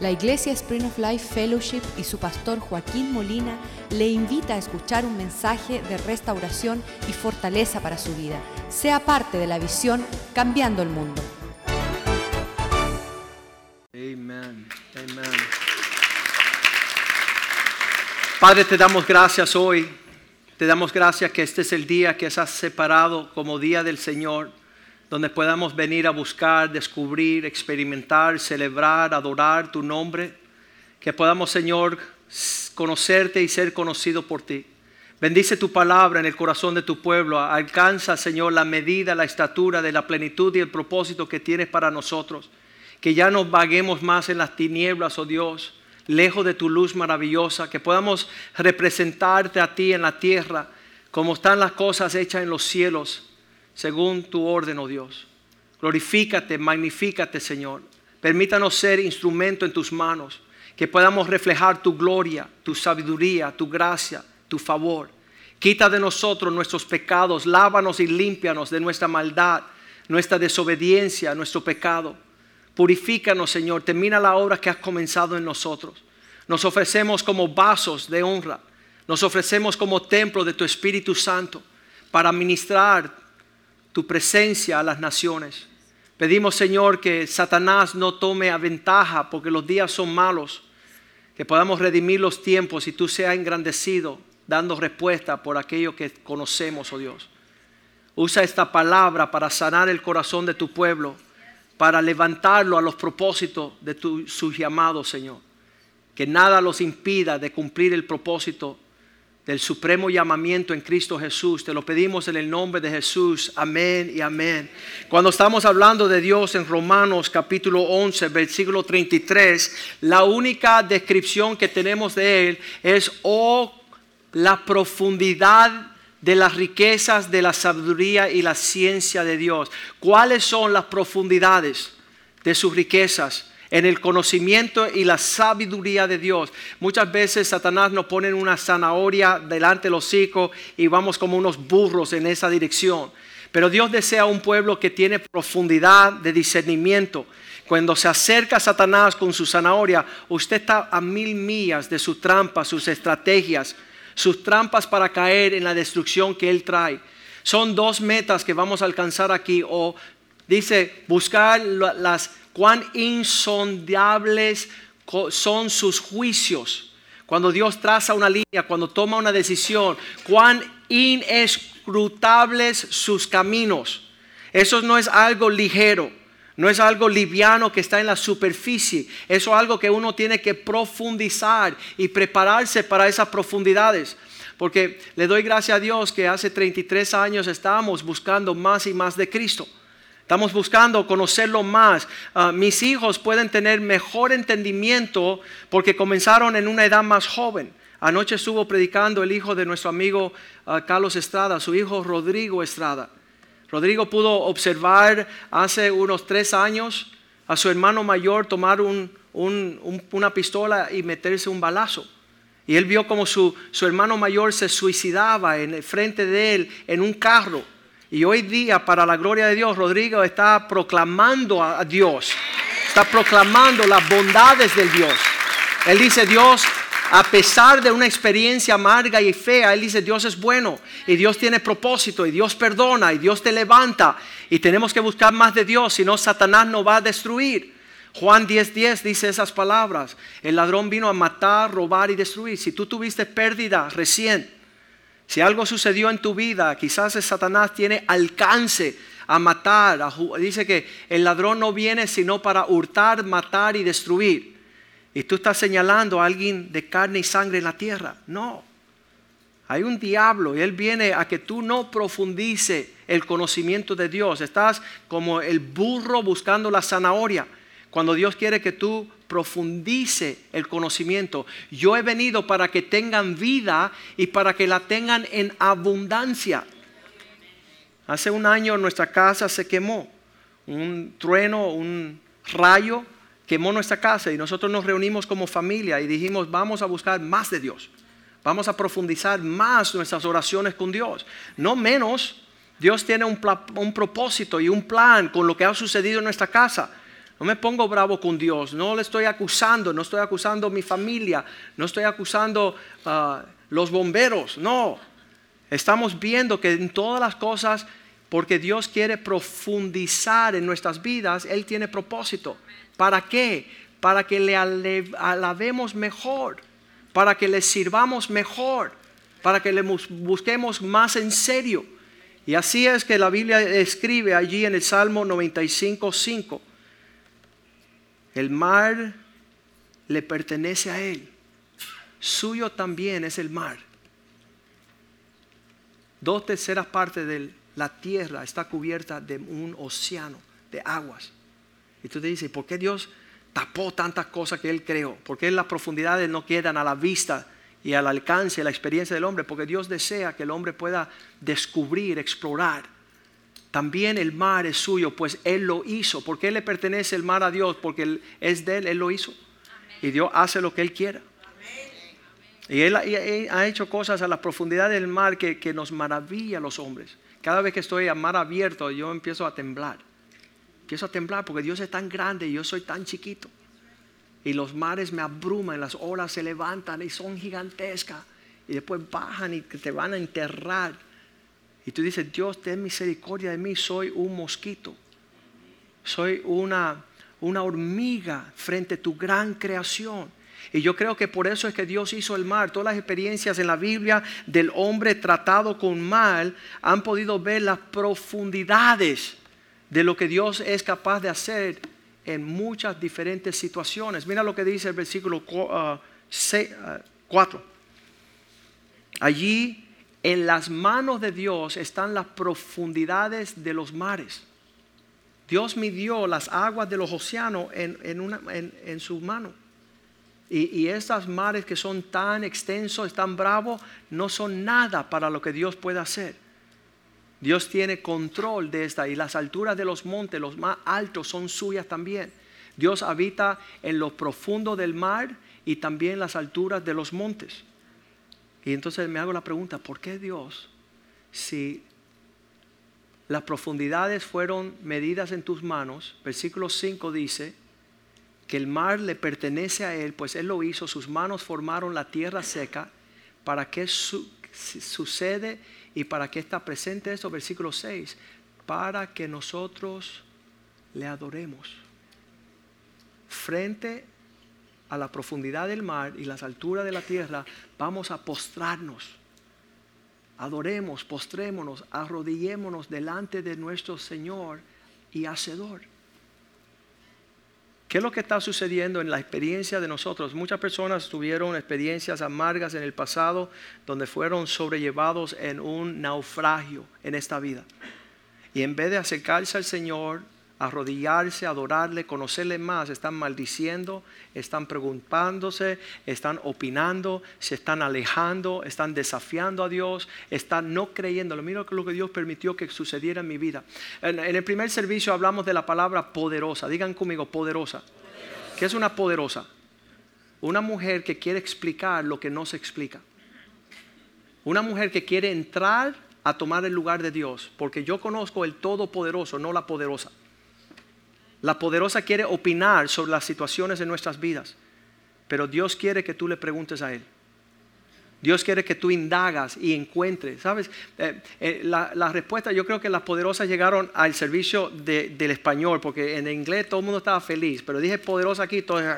La Iglesia Spring of Life Fellowship y su pastor Joaquín Molina le invita a escuchar un mensaje de restauración y fortaleza para su vida. Sea parte de la visión Cambiando el Mundo. Amén. Amén. Padre, te damos gracias hoy. Te damos gracias que este es el día que has separado como día del Señor, donde podamos venir a buscar, descubrir, experimentar, celebrar, adorar tu nombre. Que podamos, Señor, conocerte y ser conocido por ti. Bendice tu palabra en el corazón de tu pueblo. Alcanza, Señor, la medida, la estatura de la plenitud y el propósito que tienes para nosotros. Que ya no vaguemos más en las tinieblas, oh Dios, lejos de tu luz maravillosa. Que podamos representarte a ti en la tierra, como están las cosas hechas en los cielos, según tu orden, oh Dios. Glorifícate, magnifícate, Señor. Permítanos ser instrumento en tus manos. Que podamos reflejar tu gloria, tu sabiduría, tu gracia, tu favor. Quita de nosotros nuestros pecados, lávanos y límpianos de nuestra maldad, nuestra desobediencia, nuestro pecado. Purifícanos, Señor, termina la obra que has comenzado en nosotros. Nos ofrecemos como vasos de honra, nos ofrecemos como templo de tu Espíritu Santo para ministrar tu presencia a las naciones. Pedimos, Señor, que Satanás no tome a ventaja porque los días son malos, que podamos redimir los tiempos y tú seas engrandecido dando respuesta por aquello que conocemos, oh Dios. Usa esta palabra para sanar el corazón de tu pueblo, para levantarlo a los propósitos de tu, sus llamados, Señor. Que nada los impida de cumplir el propósito del supremo llamamiento en Cristo Jesús. Te lo pedimos en el nombre de Jesús. Amén y amén. Cuando estamos hablando de Dios en Romanos capítulo 11, versículo 33, la única descripción que tenemos de Él es, oh, la profundidad de las riquezas de la sabiduría y la ciencia de Dios. ¿Cuáles son las profundidades de sus riquezas? En el conocimiento y la sabiduría de Dios. Muchas veces Satanás nos pone una zanahoria delante de los y vamos como unos burros en esa dirección. Pero Dios desea un pueblo que tiene profundidad de discernimiento. Cuando se acerca a Satanás con su zanahoria, usted está a mil millas de sus trampas, sus estrategias, sus trampas para caer en la destrucción que Él trae. Son dos metas que vamos a alcanzar aquí. O dice, buscar las cuán insondables son sus juicios. Cuando Dios traza una línea, cuando toma una decisión, cuán inescrutables sus caminos. Eso no es algo ligero. No es algo liviano que está en la superficie. Eso es algo que uno tiene que profundizar y prepararse para esas profundidades. Porque le doy gracias a Dios que hace 33 años estamos buscando más y más de Cristo. Estamos buscando conocerlo más. Ah, mis hijos pueden tener mejor entendimiento porque comenzaron en una edad más joven. Anoche estuvo predicando el hijo de nuestro amigo ah, Carlos Estrada, su hijo Rodrigo Estrada. Rodrigo pudo observar hace unos tres años a su hermano mayor tomar una pistola y meterse un balazo. Y él vio como su, su hermano mayor se suicidaba en el frente de él en un carro. Y hoy día, para la gloria de Dios, Rodrigo está proclamando a Dios. Está proclamando las bondades del Dios. Él dice, Dios a pesar de una experiencia amarga y fea, Él dice, Dios es bueno y Dios tiene propósito y Dios perdona y Dios te levanta y tenemos que buscar más de Dios, si no Satanás nos va a destruir. Juan 10:10 dice esas palabras, el ladrón vino a matar, robar y destruir. Si tú tuviste pérdida recién, si algo sucedió en tu vida, quizás Satanás tiene alcance a matar. dice que el ladrón no viene sino para hurtar, matar y destruir. Y tú estás señalando a alguien de carne y sangre en la tierra. No. Hay un diablo y él viene a que tú no profundice el conocimiento de Dios. Estás como el burro buscando la zanahoria. Cuando Dios quiere que tú profundice el conocimiento. Yo he venido para que tengan vida y para que la tengan en abundancia. Hace un año nuestra casa se quemó. Un trueno, un rayo quemó nuestra casa y nosotros nos reunimos como familia y dijimos, vamos a buscar más de Dios. Vamos a profundizar más nuestras oraciones con Dios. No menos, Dios tiene un, un propósito y un plan con lo que ha sucedido en nuestra casa. No me pongo bravo con Dios, no le estoy acusando, no estoy acusando a mi familia, no estoy acusando a los bomberos, no. Estamos viendo que en todas las cosas, porque Dios quiere profundizar en nuestras vidas, Él tiene propósito. ¿Para qué? Para que le alabemos mejor, para que le sirvamos mejor, para que le busquemos más en serio. Y así es que la Biblia escribe allí en el Salmo 95, 5 el mar le pertenece a Él. Suyo también es el mar. Dos terceras partes de la tierra está cubierta de un océano de aguas. Y tú te dices, ¿por qué Dios tapó tantas cosas que Él creó? ¿Por qué las profundidades no quedan a la vista y al alcance, la experiencia del hombre? Porque Dios desea que el hombre pueda descubrir, explorar también el mar es suyo, pues Él lo hizo. ¿Por qué le pertenece el mar a Dios? Porque es de Él, Él lo hizo. Y Dios hace lo que Él quiera. Y él, ha hecho cosas a la profundidad del mar que, que, nos maravilla a los hombres. Cada vez que estoy a mar abierto, yo empiezo a temblar. Empiezo a temblar porque Dios es tan grande y yo soy tan chiquito. Y los mares me abruman, las olas se levantan y son gigantescas. Y después bajan y te van a enterrar. Y tú dices, Dios, ten misericordia de mí, soy un mosquito. Soy una, una hormiga frente a tu gran creación. Y yo creo que por eso es que Dios hizo el mar. Todas las experiencias en la Biblia del hombre tratado con mal han podido ver las profundidades de lo que Dios es capaz de hacer en muchas diferentes situaciones. Mira lo que dice el versículo 4. Uh, uh, Allí en las manos de Dios están las profundidades de los mares. Dios midió las aguas de los océanos en, su mano. Y, y estos mares que son tan extensos, tan bravos, no son nada para lo que Dios puede hacer. Dios tiene control de esta y las alturas de los montes, los más altos, son suyas también. Dios habita en lo profundo del mar y también en las alturas de los montes. Y entonces me hago la pregunta, ¿por qué Dios, si las profundidades fueron medidas en tus manos, versículo 5 dice, que el mar le pertenece a Él, pues Él lo hizo, sus manos formaron la tierra seca, ¿para qué sucede y para qué está presente esto? Versículo 6, para que nosotros le adoremos. Frente a la profundidad del mar y las alturas de la tierra, vamos a postrarnos. Adoremos, postrémonos, arrodillémonos delante de nuestro Señor y Hacedor. ¿Qué es lo que está sucediendo en la experiencia de nosotros? Muchas personas tuvieron experiencias amargas en el pasado donde fueron sobrellevados en un naufragio en esta vida. Y en vez de acercarse al Señor, arrodillarse, adorarle, conocerle más, están maldiciendo, están preguntándose, están opinando, se están alejando, están desafiando a Dios, están no creyendo. Mira lo que Dios permitió que sucediera en mi vida. En, el primer servicio hablamos de la palabra poderosa. Digan conmigo, poderosa. poderosa. ¿Qué es una poderosa? Una mujer que quiere explicar lo que no se explica. Una mujer que quiere entrar a tomar el lugar de Dios, porque yo conozco el Todopoderoso, no la poderosa. La poderosa quiere opinar sobre las situaciones de nuestras vidas, pero Dios quiere que tú le preguntes a Él. Dios quiere que tú indagas y encuentres. ¿Sabes? Eh, eh, la, respuesta, yo creo que las poderosas llegaron al servicio del español, porque en inglés todo el mundo estaba feliz, pero dije poderosa aquí, todas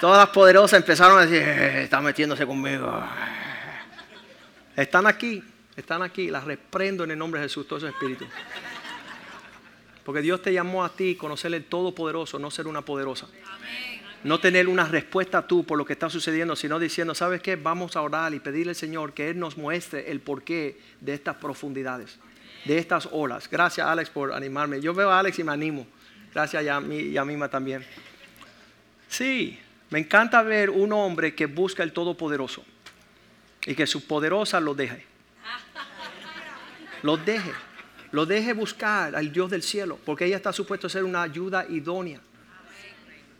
las poderosas empezaron a decir, eh, está metiéndose conmigo. Están aquí, están aquí, las reprendo en el nombre de Jesús, todos esos espíritus. Porque Dios te llamó a ti conocer el Todopoderoso, no ser una poderosa. No tener una respuesta tú por lo que está sucediendo, sino diciendo, ¿sabes qué? Vamos a orar y pedirle al Señor que Él nos muestre el porqué de estas profundidades, de estas olas. Gracias Alex por animarme. Yo veo a Alex y me animo. Gracias a mí y a Mima también. Sí, me encanta ver un hombre que busca el Todopoderoso y que su poderosa lo deje. Lo deje lo deje buscar al Dios del cielo, porque ella está supuesta a ser una ayuda idónea.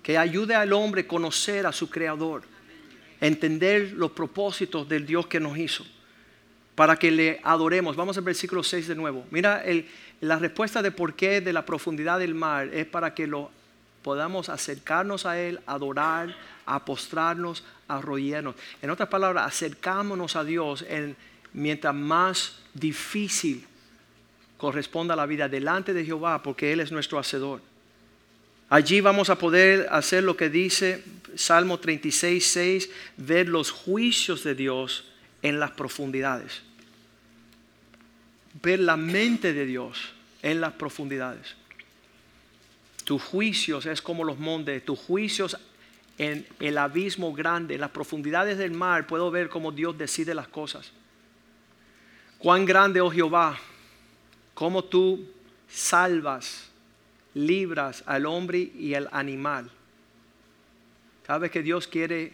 Que ayude al hombre a conocer a su creador, entender los propósitos del Dios que nos hizo. para que le adoremos. Vamos al versículo 6 de nuevo. Mira, la respuesta de por qué de la profundidad del mar es para que lo podamos acercarnos a Él, adorar, a postrarnos, a arrodillarnos. En otras palabras, acercámonos a Dios en, mientras más difícil corresponda la vida delante de Jehová, porque Él es nuestro hacedor. Allí vamos a poder hacer lo que dice Salmo 36, 6, ver los juicios de Dios en las profundidades. Ver la mente de Dios en las profundidades. Tus juicios es como los montes, tus juicios en el abismo grande, en las profundidades del mar, puedo ver cómo Dios decide las cosas. Cuán grande, oh Jehová, cómo tú salvas, libras al hombre y al animal. Cada vez que Dios quiere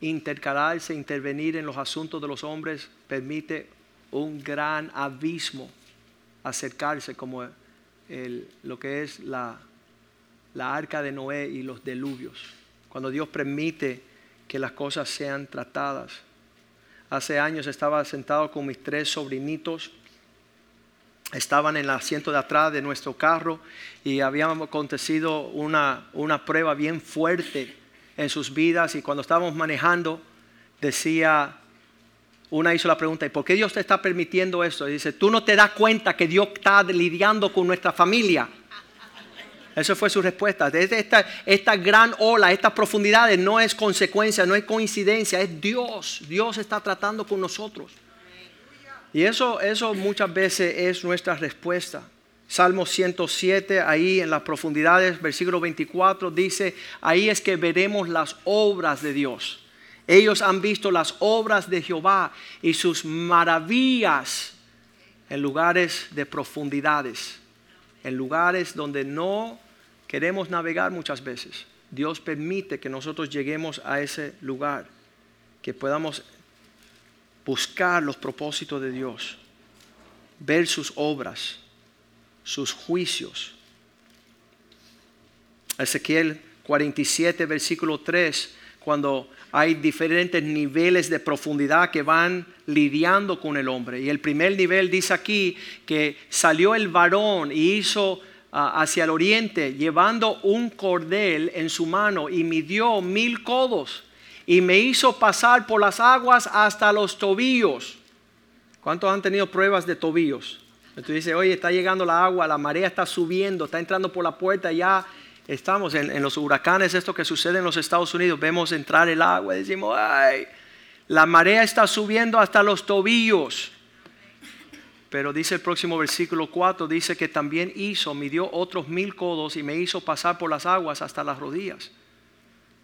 intercalarse, intervenir en los asuntos de los hombres, permite un gran abismo acercarse como lo que es la, la arca de Noé y los deluvios. Cuando Dios permite que las cosas sean tratadas. Hace años estaba sentado con mis tres sobrinitos. Estaban en el asiento de atrás de nuestro carro y habíamos acontecido una, una prueba bien fuerte en sus vidas y cuando estábamos manejando decía, una hizo la pregunta, ¿y por qué Dios te está permitiendo esto? Y dice, tú no te das cuenta que Dios está lidiando con nuestra familia. Esa fue su respuesta. Esta, esta gran ola, estas profundidades no es consecuencia, no es coincidencia, es Dios. Dios está tratando con nosotros. Y eso, eso muchas veces es nuestra respuesta. Salmo 107, ahí en las profundidades, versículo 24, dice, ahí es que veremos las obras de Dios. Ellos han visto las obras de Jehová y sus maravillas en lugares de profundidades, en lugares donde no queremos navegar muchas veces. Dios permite que nosotros lleguemos a ese lugar, que podamos buscar los propósitos de Dios, ver sus obras sus juicios. Ezequiel 47, versículo 3, cuando hay diferentes niveles de profundidad que van lidiando con el hombre. Y el primer nivel dice aquí que salió el varón y hizo ah, hacia el oriente, llevando un cordel en su mano y midió mil codos y me hizo pasar por las aguas hasta los tobillos. ¿Cuántos han tenido pruebas de tobillos? Tú dices, oye, está llegando la agua, la marea está subiendo, está entrando por la puerta, ya estamos en, los huracanes, esto que sucede en los Estados Unidos, vemos entrar el agua y decimos, ay, la marea está subiendo hasta los tobillos. Pero dice el próximo versículo 4, dice que también hizo, midió otros mil codos y me hizo pasar por las aguas hasta las rodillas,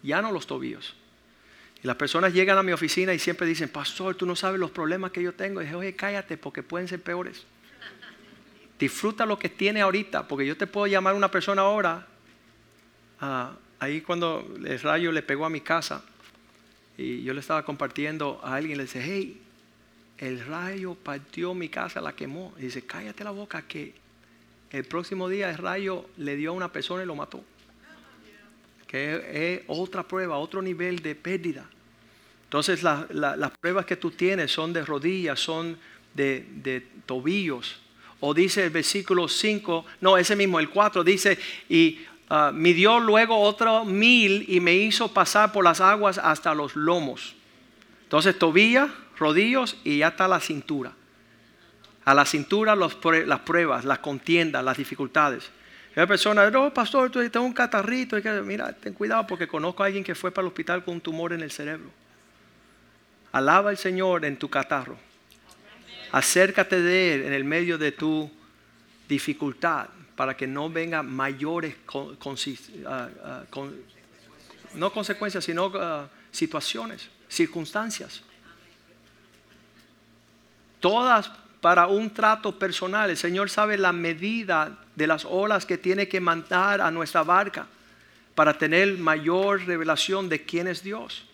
ya no los tobillos. Y las personas llegan a mi oficina y siempre dicen, pastor, tú no sabes los problemas que yo tengo. Y dije, oye, cállate porque pueden ser peores. Disfruta lo que tiene ahorita, porque yo te puedo llamar a una persona ahora. Ah, ahí cuando el rayo le pegó a mi casa y yo le estaba compartiendo a alguien, le dice, hey, el rayo partió mi casa, la quemó. Y dice, cállate la boca que el próximo día el rayo le dio a una persona y lo mató. Que es, otra prueba, otro nivel de pérdida. Entonces las pruebas que tú tienes son de rodillas, son de, tobillos, o dice el versículo 5, no, ese mismo, el 4 dice, y uh, midió luego otro mil y me hizo pasar por las aguas hasta los lomos. Entonces tobilla, rodillos y ya está la cintura. A la cintura las pruebas, las contiendas, las dificultades. Y hay personas, no, pastor, tengo un catarrito. Mira, ten cuidado porque conozco a alguien que fue para el hospital con un tumor en el cerebro. Alaba al Señor en tu catarro. Acércate de Él en el medio de tu dificultad para que no vengan mayores ah, ah, no consecuencias, sino ah, situaciones, circunstancias. Todas para un trato personal. El Señor sabe la medida de las olas que tiene que mandar a nuestra barca para tener mayor revelación de quién es Dios.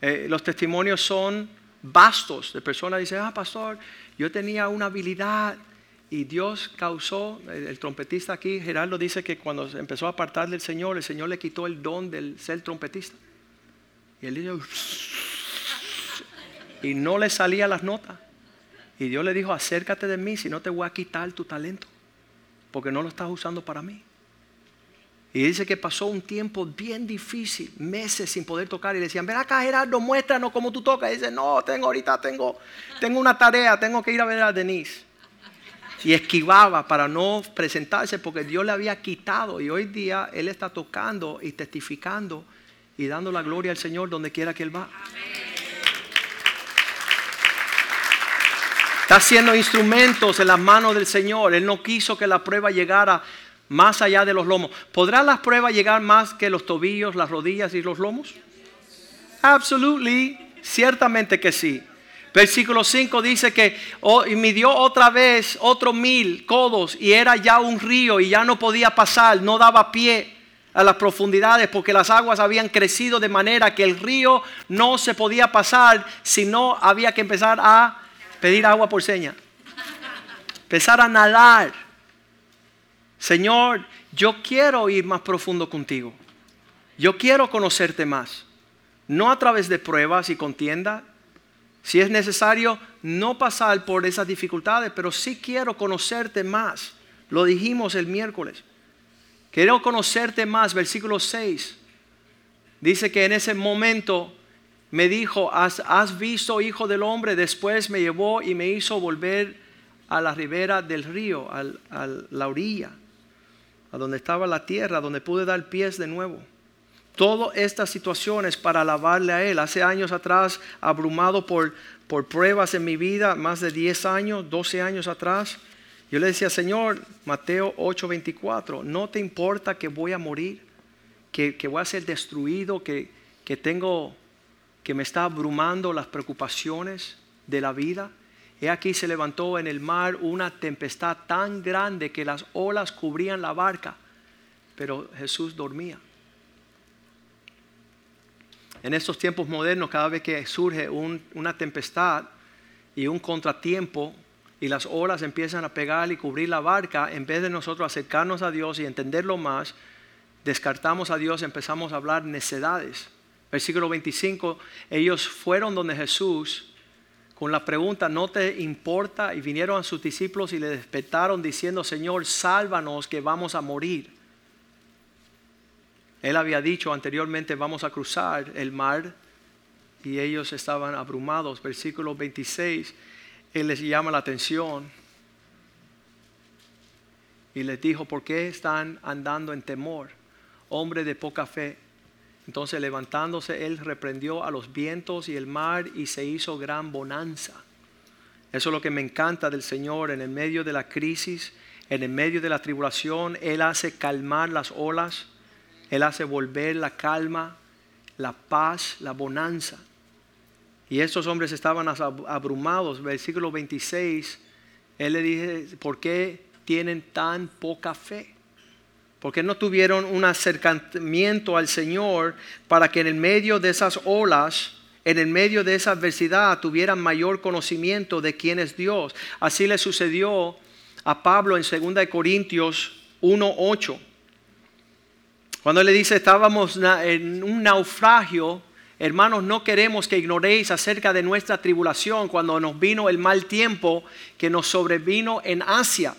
Eh, los testimonios son bastos de personas. Dicen, ah, pastor, yo tenía una habilidad y Dios causó, el, trompetista aquí, Gerardo dice que cuando empezó a apartar del Señor, el Señor le quitó el don del ser trompetista. Y él dice, y no le salía las notas. Y Dios le dijo, acércate de mí, si no te voy a quitar tu talento, porque no lo estás usando para mí. Y dice que pasó un tiempo bien difícil, meses sin poder tocar. Y le decían, ven acá Gerardo, muéstranos cómo tú tocas. Y dice, no, tengo ahorita, tengo, tengo una tarea, tengo que ir a ver a Denise. Y esquivaba para no presentarse porque Dios le había quitado. Y hoy día Él está tocando y testificando y dando la gloria al Señor donde quiera que Él va. Está haciendo instrumentos en las manos del Señor. Él no quiso que la prueba llegara más allá de los lomos. ¿Podrán las pruebas llegar más que los tobillos, las rodillas y los lomos? Absolutely, ciertamente que sí. Versículo 5 dice que oh, midió otra vez otro mil codos y era ya un río y ya no podía pasar, no daba pie a las profundidades porque las aguas habían crecido de manera que el río no se podía pasar, sino había que empezar a pedir agua por seña. Empezar a nadar. Señor, yo quiero ir más profundo contigo. Yo quiero conocerte más. No a través de pruebas y contienda. Si es necesario, no pasar por esas dificultades, pero sí quiero conocerte más. Lo dijimos el miércoles. Quiero conocerte más. Versículo 6. Dice que en ese momento me dijo, ¿has, visto, hijo del hombre? Después me llevó y me hizo volver a la ribera del río, a la orilla a donde estaba la tierra, donde pude dar pies de nuevo. Todas estas situaciones para alabarle a Él. Hace años atrás, abrumado por, pruebas en mi vida, más de 10 años, 12 años atrás, yo le decía, Señor, Mateo 8:24, ¿no te importa que voy a morir? Que, que voy a ser destruido, que, que tengo, que me está abrumando las preocupaciones de la vida. He aquí se levantó en el mar una tempestad tan grande que las olas cubrían la barca, pero Jesús dormía. En estos tiempos modernos, cada vez que surge una tempestad y un contratiempo y las olas empiezan a pegar y cubrir la barca, en vez de nosotros acercarnos a Dios y entenderlo más, descartamos a Dios y empezamos a hablar necedades. Versículo 25, ellos fueron donde Jesús con la pregunta, ¿no te importa? Y vinieron a sus discípulos y le despertaron diciendo, Señor, sálvanos que vamos a morir. Él había dicho anteriormente, vamos a cruzar el mar y ellos estaban abrumados. Versículo 26, Él les llama la atención y les dijo, ¿por qué están andando en temor? Hombre de poca fe. Entonces levantándose él reprendió a los vientos y el mar y se hizo gran bonanza. Eso es lo que me encanta del Señor en el medio de la crisis, en el medio de la tribulación. Él hace calmar las olas, Él hace volver la calma, la paz, la bonanza. Y estos hombres estaban abrumados. Versículo 26, Él le dice, ¿por qué tienen tan poca fe? Porque no tuvieron un acercamiento al Señor para que en el medio de esas olas, en el medio de esa adversidad, tuvieran mayor conocimiento de quién es Dios. Así le sucedió a Pablo en 2 Corintios 1.8. Cuando le dice, estábamos en un naufragio, hermanos, no queremos que ignoréis acerca de nuestra tribulación cuando nos vino el mal tiempo que nos sobrevino en Asia,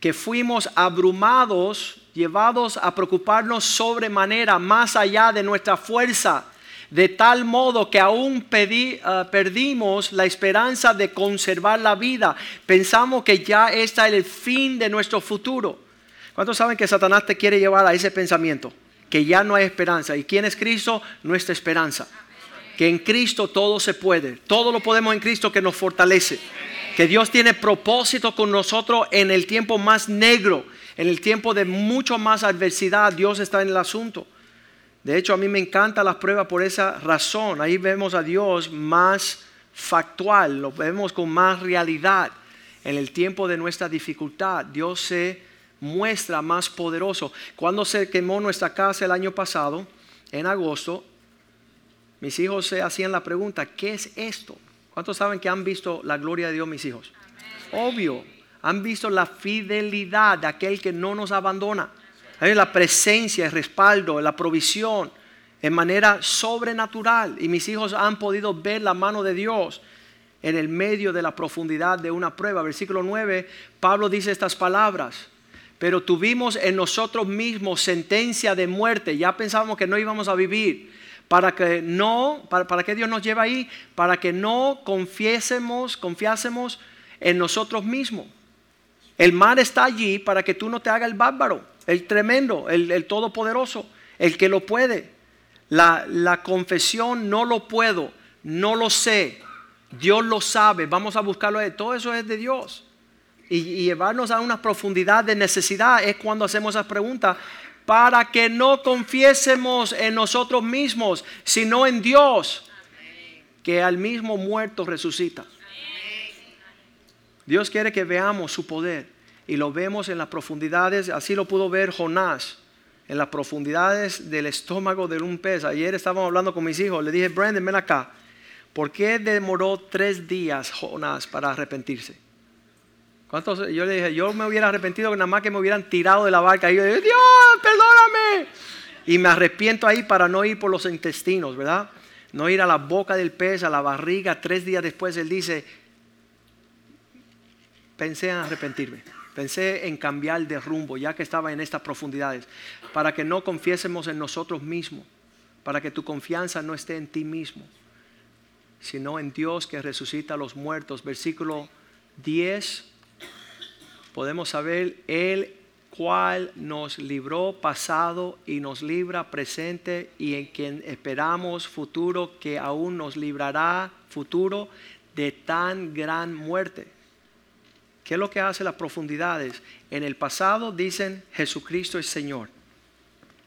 que fuimos abrumados llevados a preocuparnos sobremanera más allá de nuestra fuerza, de tal modo que aún eh, perdimos la esperanza de conservar la vida. Pensamos que ya está el fin de nuestro futuro. ¿Cuántos saben que Satanás te quiere llevar a ese pensamiento? Que ya no hay esperanza. ¿Y quién es Cristo? Nuestra esperanza. Que en Cristo todo se puede. Todo lo podemos en Cristo que nos fortalece. Que Dios tiene propósito con nosotros en el tiempo más negro en el tiempo de mucho más adversidad, Dios está en el asunto. De hecho, a mí me encantan las pruebas por esa razón. Ahí vemos a Dios más factual, lo vemos con más realidad. En el tiempo de nuestra dificultad, Dios se muestra más poderoso. Cuando se quemó nuestra casa el año pasado, en agosto, mis hijos se hacían la pregunta, ¿qué es esto? ¿Cuántos saben que han visto la gloria de Dios, mis hijos? Obvio, han visto la fidelidad de aquel que no nos abandona. La presencia, el respaldo, la provisión. en manera sobrenatural. Y mis hijos han podido ver la mano de Dios en el medio de la profundidad de una prueba. Versículo 9, Pablo dice estas palabras. Pero tuvimos en nosotros mismos sentencia de muerte. Ya pensábamos que no íbamos a vivir. Para que no, para, para que Dios nos lleve ahí, para que no confiésemos, confiásemos en nosotros mismos. El mar está allí para que tú no te hagas el bárbaro, el tremendo, el, todopoderoso, el que lo puede. La, la confesión no lo puedo, no lo sé, Dios lo sabe, vamos a buscarlo. Todo eso es de Dios. Y, llevarnos a una profundidad de necesidad es cuando hacemos esas preguntas para que no confiésemos en nosotros mismos, sino en Dios, que al mismo muerto resucita. Dios quiere que veamos su poder y lo vemos en las profundidades, así lo pudo ver Jonás en las profundidades del estómago de un pez. Ayer estábamos hablando con mis hijos, le dije, Brandon, ven acá. ¿Por qué demoró tres días Jonás para arrepentirse? ¿Cuántos? Yo le dije, yo me hubiera arrepentido nada más que me hubieran tirado de la barca. Y yo dije, Dios, perdóname. Y me arrepiento ahí para no ir por los intestinos, ¿verdad? No ir a la boca del pez, a la barriga. Tres días después él dice, pensé en arrepentirme. Pensé en cambiar de rumbo, ya que estaba en estas profundidades, para que no confiésemos en nosotros mismos, para que tu confianza no esté en ti mismo, sino en Dios que resucita a los muertos. Versículo 10, podemos saber el cual nos libró pasado y nos libra presente y en quien esperamos futuro que aún nos librará futuro de tan gran muerte ¿Qué es lo que hace las profundidades? En el pasado dicen Jesucristo es Señor.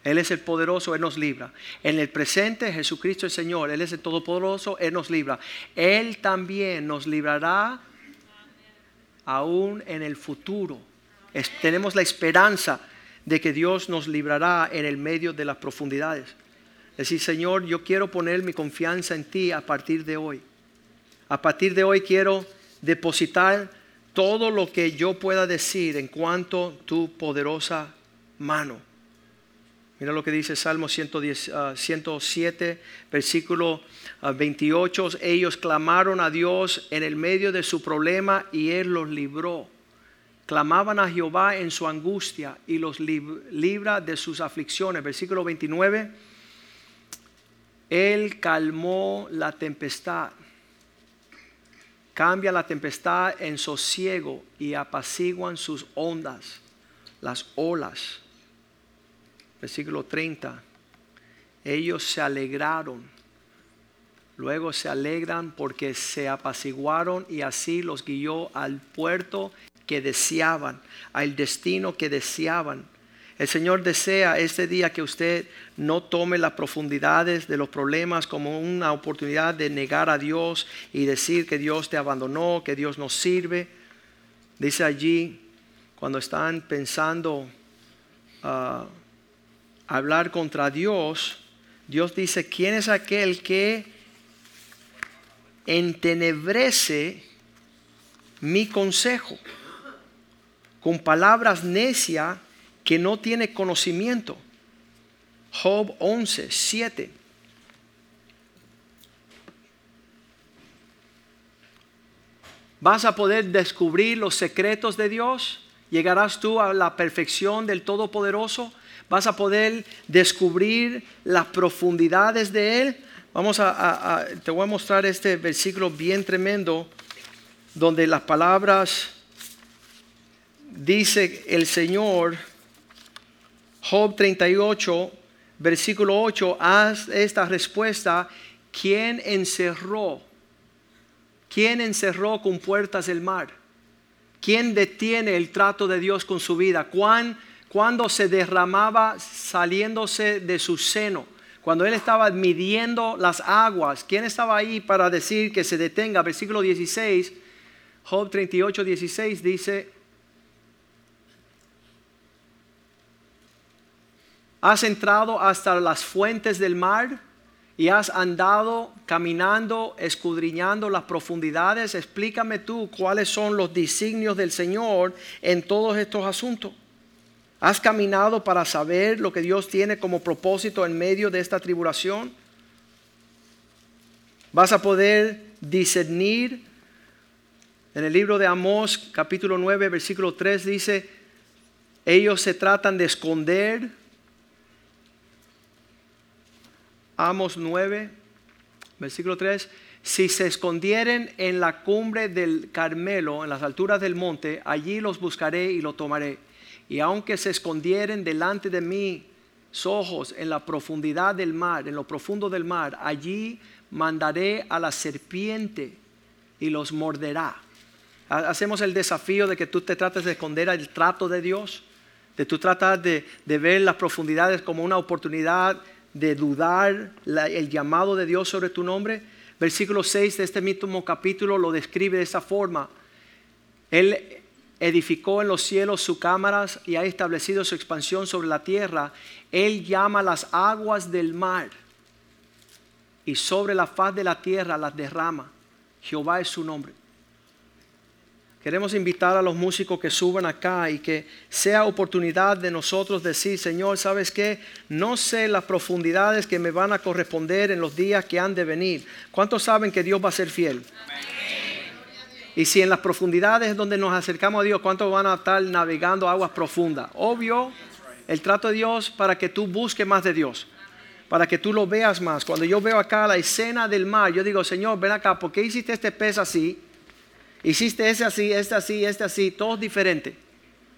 Él es el poderoso, Él nos libra. En el presente Jesucristo es Señor, Él es el todopoderoso, Él nos libra. Él también nos librará aún en el futuro. tenemos la esperanza de que Dios nos librará en el medio de las profundidades. Es decir, Señor, yo quiero poner mi confianza en ti a partir de hoy. A partir de hoy quiero depositar todo lo que yo pueda decir en cuanto a tu poderosa mano. Mira lo que dice Salmo 107, ah, versículo 28. Ah, Ellos clamaron a Dios en el medio de su problema y Él los libró. Clamaban a Jehová en su angustia y los libra de sus aflicciones. Versículo 29. Él calmó la tempestad Cambia la tempestad en sosiego y apaciguan sus ondas, las olas. Versículo 30. Ellos se alegraron. Luego se alegran porque se apaciguaron y así los guió al puerto que deseaban, al destino que deseaban. El Señor desea este día que usted no tome las profundidades de los problemas como una oportunidad de negar a Dios y decir que Dios te abandonó, que Dios no sirve. Dice allí, cuando están pensando uh, hablar contra Dios, Dios dice, ¿quién es aquel que entenebrece mi consejo? Con palabras necias que no tiene conocimiento. Job 11, 7. ¿Vas a poder descubrir los secretos de Dios? ¿Llegarás tú a la perfección del Todopoderoso? ¿Vas a poder descubrir las profundidades de Él? Vamos a, te voy a mostrar este versículo bien tremendo donde las palabras dice el Señor Job 38, versículo 8, haz esta respuesta, ¿quién encerró? ¿Quién encerró con puertas el mar? ¿Quién detiene el trato de Dios con su vida? ¿Cuán, cuando se derramaba saliéndose de su seno? Cuando él estaba midiendo las aguas, ¿quién estaba ahí para decir que se detenga? Versículo 16, Job 38, 16 dice, Has entrado hasta las fuentes del mar y has andado caminando, escudriñando las profundidades. Explícame tú cuáles son los designios del Señor en todos estos asuntos. ¿Has caminado para saber lo que Dios tiene como propósito en medio de esta tribulación? ¿Vas a poder discernir? En el libro de Amós, capítulo 9, versículo 3 dice, ellos se tratan de esconder. Amos 9, versículo 3, si se escondieren en la cumbre del Carmelo, en las alturas del monte, allí los buscaré y lo tomaré. Y aunque se escondieren delante de mí ojos en la profundidad del mar, en lo profundo del mar, allí mandaré a la serpiente y los morderá. Hacemos el desafío de que tú te trates de esconder el trato de Dios, de tú tratar de, ver las profundidades como una oportunidad de dudar el llamado de Dios sobre tu nombre. Versículo 6 de este mismo capítulo lo describe de esa forma. Él edificó en los cielos sus cámaras y ha establecido su expansión sobre la tierra. Él llama las aguas del mar y sobre la faz de la tierra las derrama. Jehová es su nombre. Queremos invitar a los músicos que suban acá y que sea oportunidad de nosotros decir, Señor, ¿sabes qué? No sé las profundidades que me van a corresponder en los días que han de venir. ¿Cuántos saben que Dios va a ser fiel? Y si en las profundidades donde nos acercamos a Dios, ¿cuántos van a estar navegando aguas profundas? Obvio, el trato de Dios para que tú busques más de Dios, para que tú lo veas más. Cuando yo veo acá la escena del mar, yo digo, Señor, ven acá, ¿por qué hiciste este pez así? Hiciste ese así, este así, este así, todos diferentes.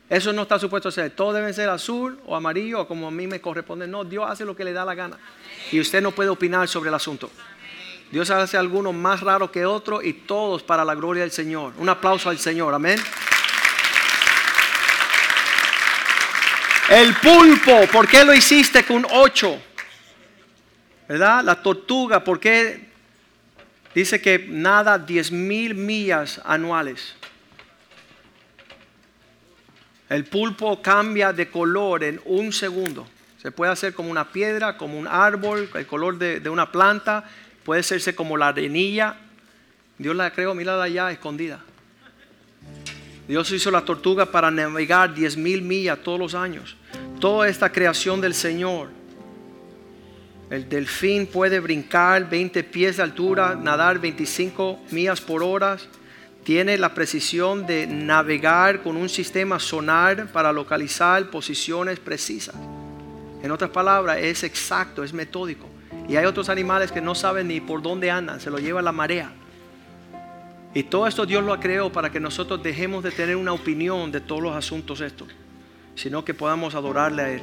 Eso no está supuesto a ser. Todos deben ser azul o amarillo o como a mí me corresponde. No, Dios hace lo que le da la gana. Y usted no puede opinar sobre el asunto. Dios hace algunos más raros que otros y todos para la gloria del Señor. Un aplauso al Señor. Amén. El pulpo, ¿por qué lo hiciste con ocho? ¿Verdad? La tortuga, ¿por qué Dice que nada 10 mil millas anuales. El pulpo cambia de color en un segundo. Se puede hacer como una piedra, como un árbol, el color de, una planta. Puede hacerse como la arenilla. Dios la creó, mírala allá, escondida. Dios hizo la tortuga para navegar 10 mil millas todos los años. Toda esta creación del Señor el delfín puede brincar 20 pies de altura, nadar 25 millas por hora. Tiene la precisión de navegar con un sistema sonar para localizar posiciones precisas. En otras palabras, es exacto, es metódico. Y hay otros animales que no saben ni por dónde andan, se lo lleva la marea. Y todo esto Dios lo ha creado para que nosotros dejemos de tener una opinión de todos los asuntos estos, sino que podamos adorarle a Él,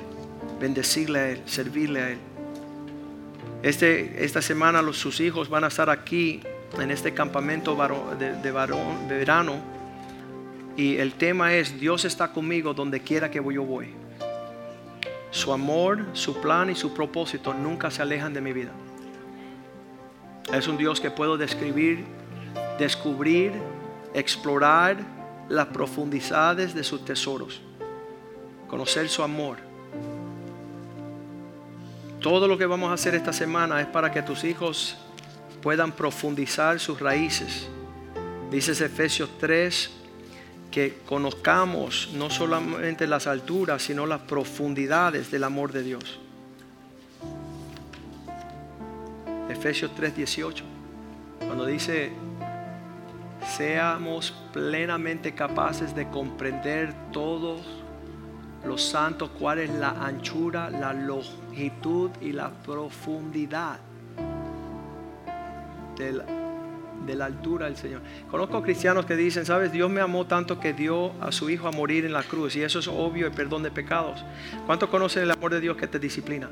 bendecirle a Él, servirle a Él. Este, esta semana los, sus hijos van a estar aquí en este campamento de, verano y el tema es Dios está conmigo donde quiera que yo voy. Su amor, su plan y su propósito nunca se alejan de mi vida. Es un Dios que puedo describir, descubrir, explorar las profundidades de sus tesoros, conocer su amor todo lo que vamos a hacer esta semana es para que tus hijos puedan profundizar sus raíces. Dice Efesios 3 que conozcamos no solamente las alturas, sino las profundidades del amor de Dios. Efesios 3:18, cuando dice, seamos plenamente capaces de comprender todos los santos cuál es la anchura, la longitud y la profundidad de la, altura del Señor. Conozco cristianos que dicen, sabes, Dios me amó tanto que dio a su Hijo a morir en la cruz y eso es obvio el perdón de pecados. ¿Cuántos conocen el amor de Dios que te disciplina?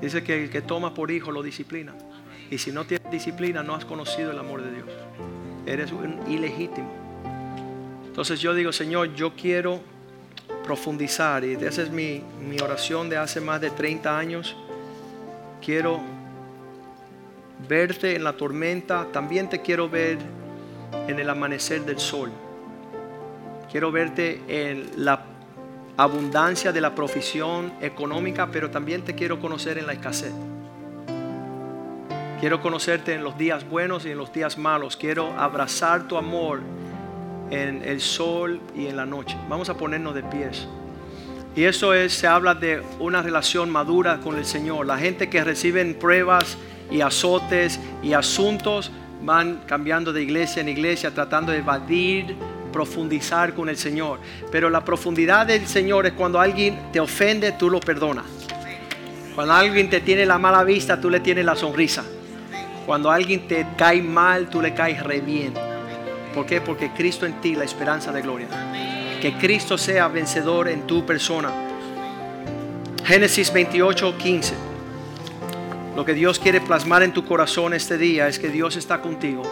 Dice que el que toma por hijo lo disciplina. Y si no tienes disciplina, no has conocido el amor de Dios. Eres un ilegítimo. Entonces yo digo, Señor, yo quiero profundizar y esa es mi, oración de hace más de 30 años. Quiero verte en la tormenta, también te quiero ver en el amanecer del sol. Quiero verte en la abundancia de la profesión económica, pero también te quiero conocer en la escasez. Quiero conocerte en los días buenos y en los días malos. Quiero abrazar tu amor en el sol y en la noche. Vamos a ponernos de pies. Y eso es, se habla de una relación madura con el Señor. La gente que reciben pruebas y azotes y asuntos van cambiando de iglesia en iglesia, tratando de evadir, profundizar con el Señor. Pero la profundidad del Señor es cuando alguien te ofende, tú lo perdonas. Cuando alguien te tiene la mala vista, tú le tienes la sonrisa. Cuando alguien te cae mal, tú le caes re bien. ¿Por qué? Porque Cristo en ti, la esperanza de gloria. Que Cristo sea vencedor en tu persona. Génesis 28, 15. Lo que Dios quiere plasmar en tu corazón este día es que Dios está contigo.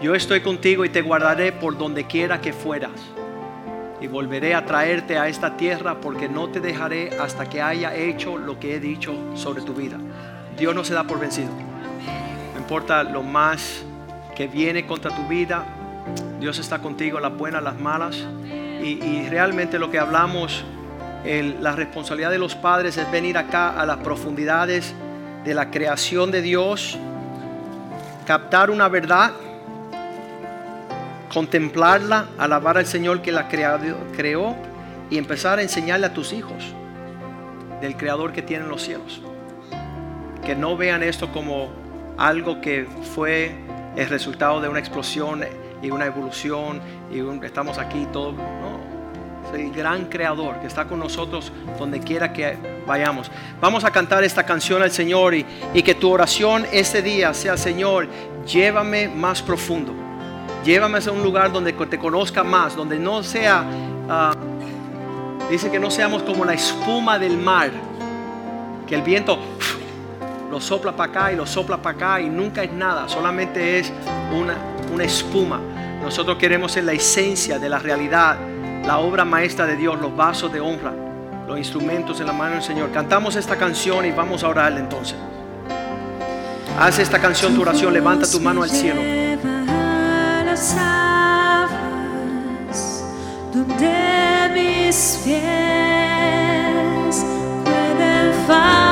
Yo estoy contigo y te guardaré por donde quiera que fueras. Y volveré a traerte a esta tierra porque no te dejaré hasta que haya hecho lo que he dicho sobre tu vida. Dios no se da por vencido. No importa lo más que viene contra tu vida, Dios está contigo, las buenas, las malas. Y, realmente lo que hablamos, la responsabilidad de los padres es venir acá a las profundidades de la creación de Dios, captar una verdad, contemplarla, alabar al Señor que la creó y empezar a enseñarle a tus hijos del Creador que tiene en los cielos. Que no vean esto como algo que fue el resultado de una explosión y una evolución y estamos aquí todos. No, el gran creador que está con nosotros donde quiera que vayamos. Vamos a cantar esta canción al Señor y, que tu oración este día sea, Señor, llévame más profundo. Llévame a un lugar donde te conozca más, donde no sea, ah, dice que no seamos como la espuma del mar, que el viento lo sopla para acá y lo sopla para acá y nunca es nada, solamente es una, una espuma. Nosotros queremos ser la esencia de la realidad la obra maestra de Dios, los vasos de honra, los instrumentos en la mano del Señor. Cantamos esta canción y vamos a orarle entonces. Haz esta canción tu oración, levanta tu mano al cielo. Pueden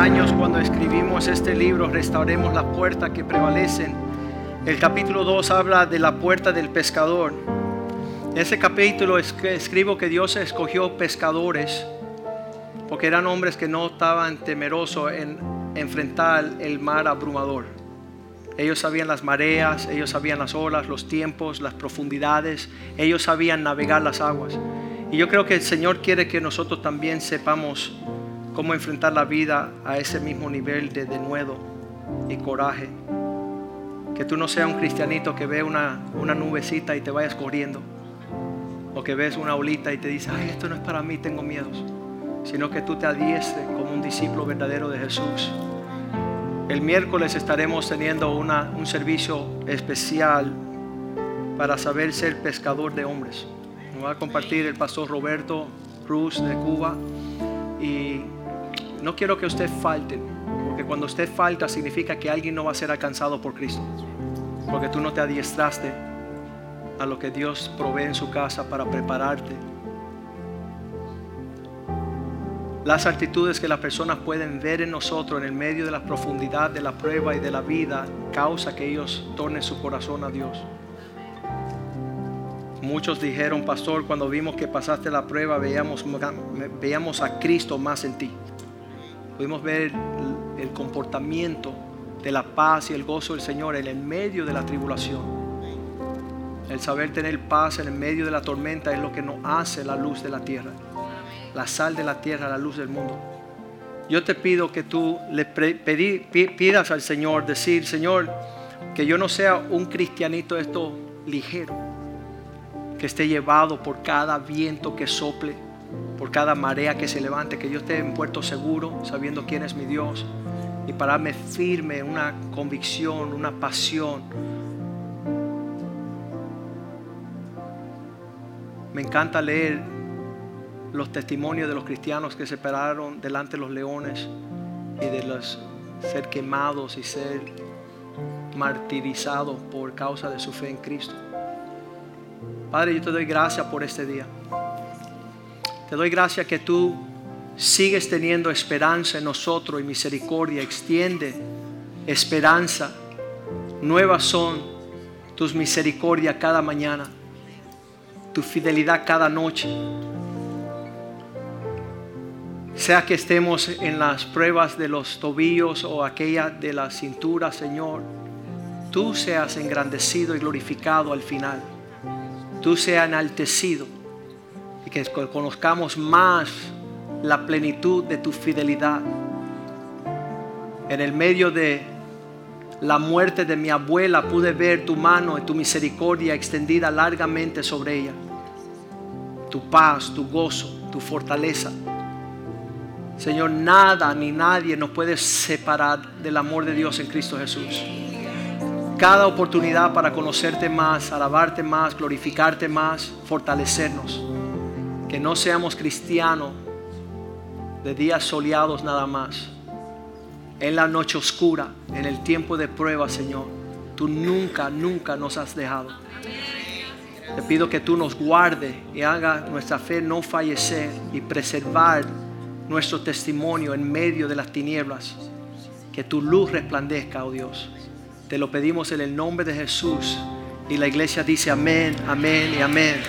años cuando escribimos este libro, Restauremos la puerta que prevalecen, el capítulo 2 habla de la puerta del pescador. En ese capítulo escribo que Dios escogió pescadores porque eran hombres que no estaban temerosos en enfrentar el mar abrumador. Ellos sabían las mareas, ellos sabían las olas, los tiempos, las profundidades, ellos sabían navegar las aguas. Y yo creo que el Señor quiere que nosotros también sepamos cómo enfrentar la vida a ese mismo nivel de denuedo y coraje. Que tú no seas un cristianito que ve una, una nubecita y te vayas corriendo. O que ves una olita y te dice, ay, esto no es para mí, tengo miedos. Sino que tú te adiestres como un discípulo verdadero de Jesús. El miércoles estaremos teniendo una- un servicio especial para saber ser pescador de hombres. Nos va a compartir el pastor Roberto Cruz de Cuba. Y no quiero que usted falte, porque cuando usted falta significa que alguien no va a ser alcanzado por Cristo. Porque tú no te adiestraste a lo que Dios provee en su casa para prepararte. Las actitudes que las personas pueden ver en nosotros en el medio de la profundidad de la prueba y de la vida causa que ellos tornen su corazón a Dios. Muchos dijeron, pastor, cuando vimos que pasaste la prueba, veíamos, veíamos a Cristo más en ti. Pudimos ver el, comportamiento de la paz y el gozo del Señor en el medio de la tribulación. El saber tener paz en el medio de la tormenta es lo que nos hace la luz de la tierra. La sal de la tierra, la luz del mundo. Yo te pido que tú le pidas al Señor, decir, Señor, que yo no sea un cristianito esto ligero, que esté llevado por cada viento que sople, por cada marea que se levante, que yo esté en puerto seguro, sabiendo quién es mi Dios, y pararme firme en una convicción, una pasión. Me encanta leer los testimonios de los cristianos que se pararon delante de los leones y de los ser quemados y ser martirizados por causa de su fe en Cristo. Padre, yo te doy gracias por este día. Te doy gracias que tú sigues teniendo esperanza en nosotros y misericordia. Extiende esperanza. Nuevas son tus misericordias cada mañana, tu fidelidad cada noche. Sea que estemos en las pruebas de los tobillos o aquella de la cintura, Señor, tú seas engrandecido y glorificado al final. Tú seas enaltecido y que conozcamos más la plenitud de tu fidelidad. En el medio de la muerte de mi abuela pude ver tu mano y tu misericordia extendida largamente sobre ella. Tu paz, tu gozo, tu fortaleza. Señor, nada ni nadie nos puede separar del amor de Dios en Cristo Jesús. Cada oportunidad para conocerte más, alabarte más, glorificarte más, fortalecernos. Que no seamos cristianos de días soleados nada más. En la noche oscura, en el tiempo de prueba, Señor, tú nunca, nunca nos has dejado. Te pido que tú nos guardes y haga nuestra fe no fallecer y preservar nuestro testimonio en medio de las tinieblas. Que tu luz resplandezca, oh Dios. Te lo pedimos en el nombre de Jesús. Y la iglesia dice amén, amén y amén.